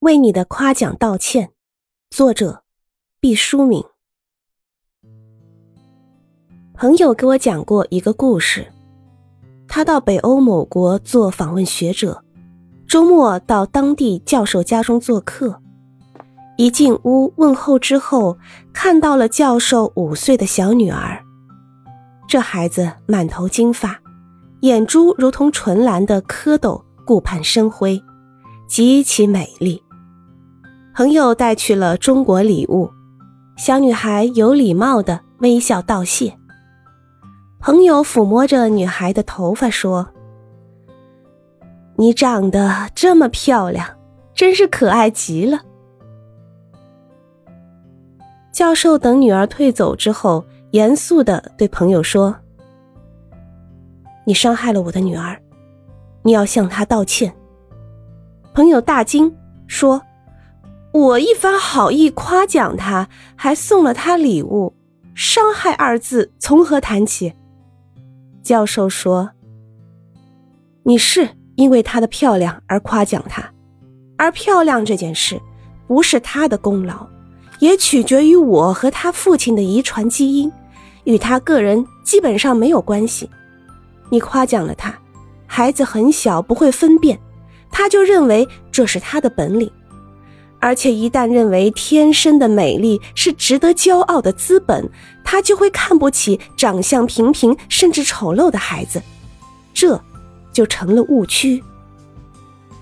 为你的夸奖道歉。作者：毕淑敏。朋友给我讲过一个故事，他到北欧某国做访问学者，周末到当地教授家中做客。一进屋问候之后，看到了教授五岁的小女儿。这孩子满头金发，眼珠如同纯蓝的蝌蚪，顾盼生辉，极其美丽。朋友带去了中国礼物，小女孩有礼貌的微笑道谢。朋友抚摸着女孩的头发说：“你长得这么漂亮，真是可爱极了。”教授等女儿退走之后，严肃的对朋友说：“你伤害了我的女儿，你要向她道歉。”朋友大惊，说：“我一番好意夸奖她，还送了她礼物，伤害二字从何谈起？”教授说：“你是因为她的漂亮而夸奖她，而漂亮这件事，不是她的功劳。”也取决于我和他父亲的遗传基因，与他个人基本上没有关系。你夸奖了他，孩子很小不会分辨，他就认为这是他的本领，而且一旦认为天生的美丽是值得骄傲的资本，他就会看不起长相平平甚至丑陋的孩子，这就成了误区。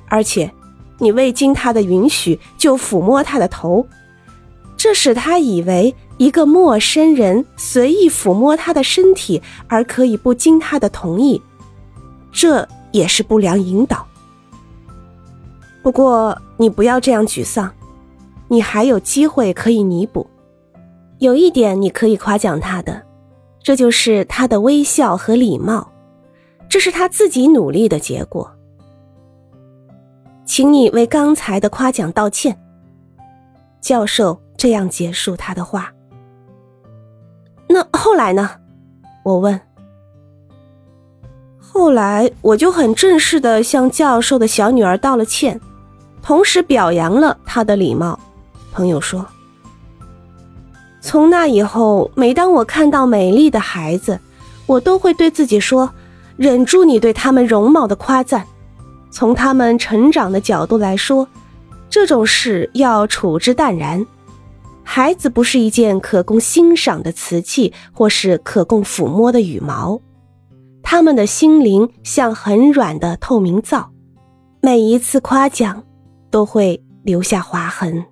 而且，你未经他的允许就抚摸他的头。这使他以为一个陌生人随意抚摸他的身体，而可以不经他的同意，这也是不良引导。不过你不要这样沮丧，你还有机会可以弥补。有一点你可以夸奖他的，这就是他的微笑和礼貌，这是他自己努力的结果。请你为刚才的夸奖道歉，教授。这样结束他的话。那后来呢？我问。后来我就很正式的向教授的小女儿道了歉，同时表扬了他的礼貌。朋友说，从那以后，每当我看到美丽的孩子，我都会对自己说：忍住你对他们容貌的夸赞。从他们成长的角度来说，这种事要处之淡然。孩子不是一件可供欣赏的瓷器，或是可供抚摸的羽毛，他们的心灵像很软的透明皂，每一次夸奖都会留下划痕。